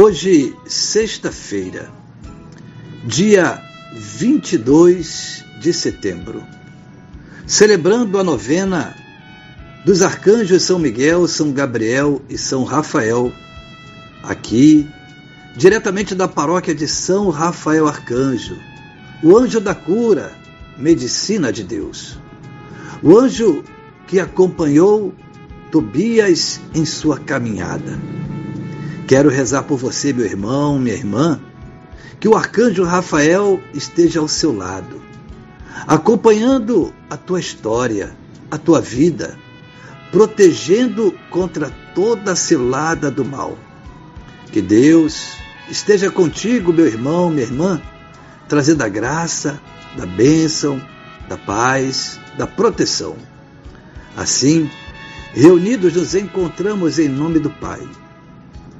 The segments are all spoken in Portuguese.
Hoje, sexta-feira, dia 22 de setembro, celebrando a novena dos arcanjos São Miguel, São Gabriel e São Rafael, aqui, diretamente da paróquia de São Rafael Arcanjo, o anjo da cura, medicina de Deus. O anjo que acompanhou Tobias em sua caminhada Quero rezar por você, meu irmão, minha irmã, que o arcanjo Rafael esteja ao seu lado, acompanhando a tua história, a tua vida, protegendo contra toda a cilada do mal. Que Deus esteja contigo, meu irmão, minha irmã, trazendo a graça, da bênção, da paz, da proteção. Assim, reunidos nos encontramos em nome do Pai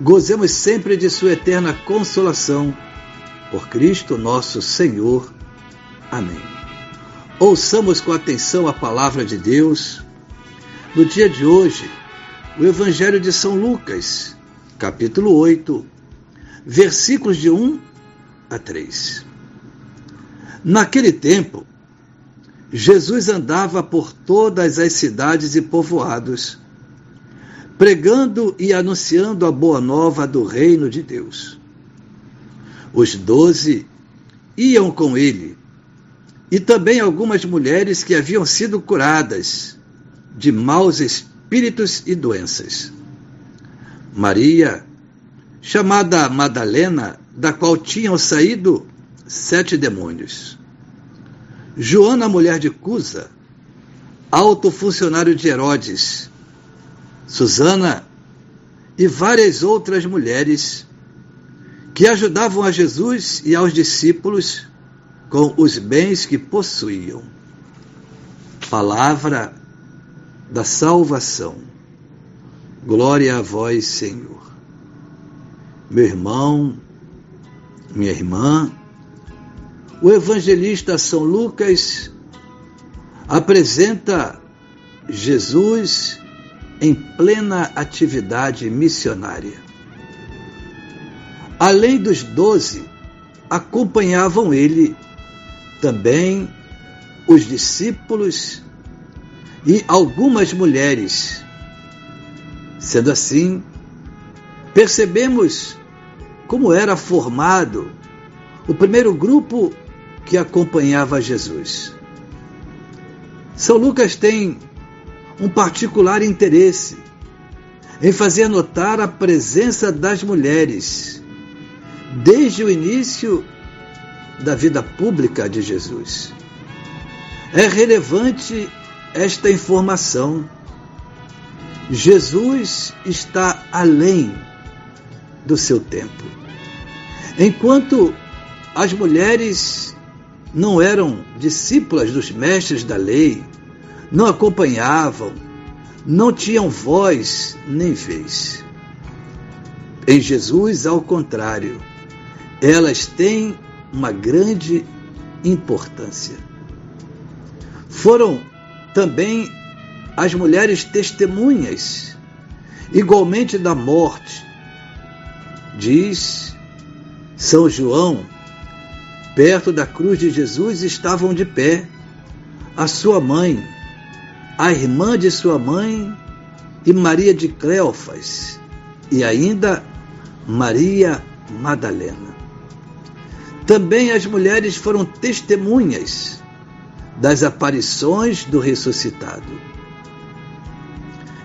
gozemos sempre de Sua eterna consolação. Por Cristo nosso Senhor. Amém. Ouçamos com atenção a palavra de Deus. No dia de hoje, o Evangelho de São Lucas, capítulo 8, versículos de 1 a 3. Naquele tempo, Jesus andava por todas as cidades e povoados, pregando e anunciando a boa nova do reino de Deus. Os doze iam com ele, e também algumas mulheres que haviam sido curadas de maus espíritos e doenças. Maria, chamada Madalena, da qual tinham saído sete demônios. Joana, mulher de Cusa, alto funcionário de Herodes, Susana e várias outras mulheres que ajudavam a Jesus e aos discípulos com os bens que possuíam. Palavra da salvação. Glória a vós, Senhor. Meu irmão, minha irmã, o evangelista São Lucas apresenta Jesus em plena atividade missionária. Além dos doze, acompanhavam ele também os discípulos e algumas mulheres. Sendo assim, percebemos como era formado o primeiro grupo que acompanhava Jesus. São Lucas tem um particular interesse em fazer notar a presença das mulheres desde o início da vida pública de Jesus. É relevante esta informação. Jesus está além do seu tempo. Enquanto as mulheres não eram discípulas dos mestres da lei, não acompanhavam, não tinham voz nem vez. Em Jesus, ao contrário, elas têm uma grande importância. Foram também as mulheres testemunhas, igualmente da morte. Diz São João, perto da cruz de Jesus estavam de pé a sua mãe, a irmã de sua mãe e Maria de Cleofas, e ainda Maria Madalena. Também as mulheres foram testemunhas das aparições do ressuscitado.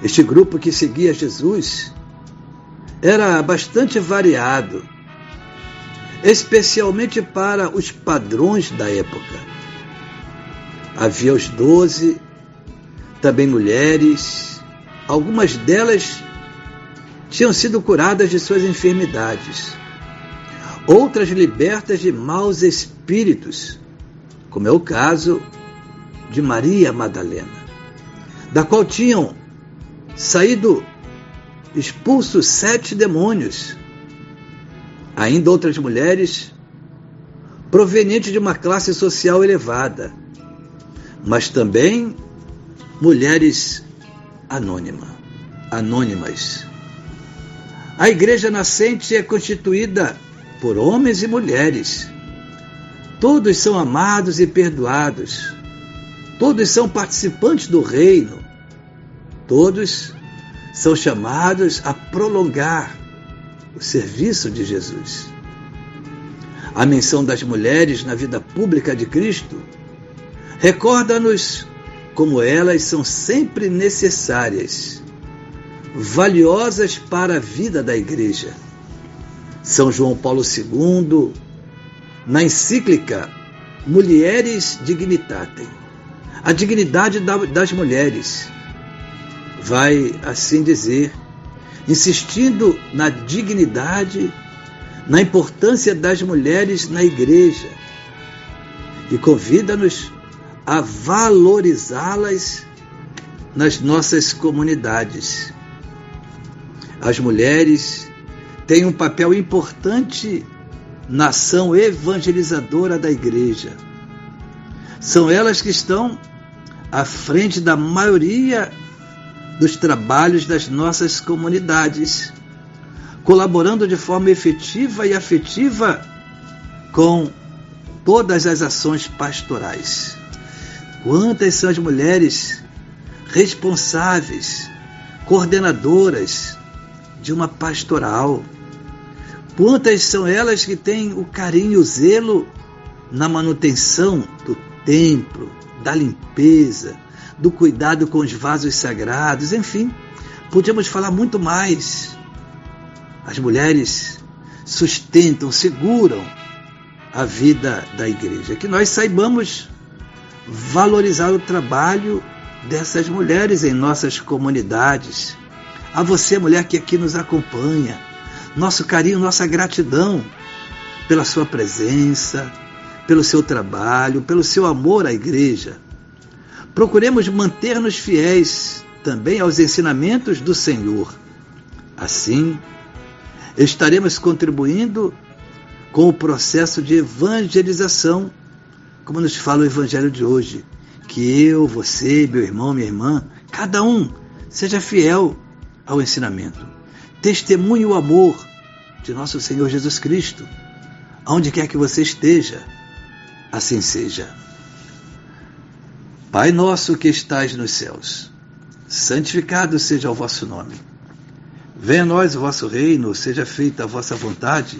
Este grupo que seguia Jesus era bastante variado, especialmente para os padrões da época. Havia os doze, também mulheres, algumas delas tinham sido curadas de suas enfermidades, outras libertas de maus espíritos, como é o caso de Maria Madalena, da qual tinham saído expulsos sete demônios. Ainda outras mulheres provenientes de uma classe social elevada, mas também mulheres anônima, anônimas. A igreja nascente é constituída por homens e mulheres. Todos são amados e perdoados. Todos são participantes do reino. Todos são chamados a prolongar o serviço de Jesus. A menção das mulheres na vida pública de Cristo recorda-nos como elas são sempre necessárias, valiosas para a vida da Igreja. São João Paulo II, na encíclica Mulheres Dignitatem, a dignidade das mulheres, vai assim dizer, insistindo na dignidade, na importância das mulheres na igreja. E convida-nos a valorizá-las nas nossas comunidades. As mulheres têm um papel importante na ação evangelizadora da igreja. São elas que estão à frente da maioria dos trabalhos das nossas comunidades, colaborando de forma efetiva e afetiva com todas as ações pastorais. Quantas são as mulheres responsáveis, coordenadoras de uma pastoral? Quantas são elas que têm o carinho e o zelo na manutenção do templo, da limpeza, do cuidado com os vasos sagrados, enfim, podíamos falar muito mais. As mulheres sustentam, seguram a vida da igreja. Que nós saibamos valorizar o trabalho dessas mulheres em nossas comunidades. A você, mulher que aqui nos acompanha, nosso carinho, nossa gratidão pela sua presença, pelo seu trabalho, pelo seu amor à igreja. Procuremos manter-nos fiéis também aos ensinamentos do Senhor. Assim, estaremos contribuindo com o processo de evangelização, como nos fala o Evangelho de hoje. Que eu, você, meu irmão, minha irmã, cada um seja fiel ao ensinamento. Testemunhe o amor de nosso Senhor Jesus Cristo, aonde quer que você esteja, assim seja. Pai nosso que estais nos céus, santificado seja o vosso nome. Venha a nós o vosso reino, seja feita a vossa vontade,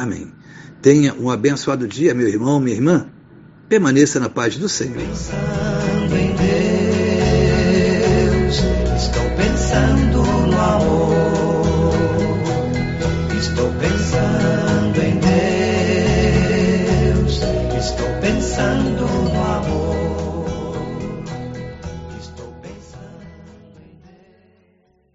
Amém. Tenha um abençoado dia, meu irmão, minha irmã. Permaneça na paz do Senhor.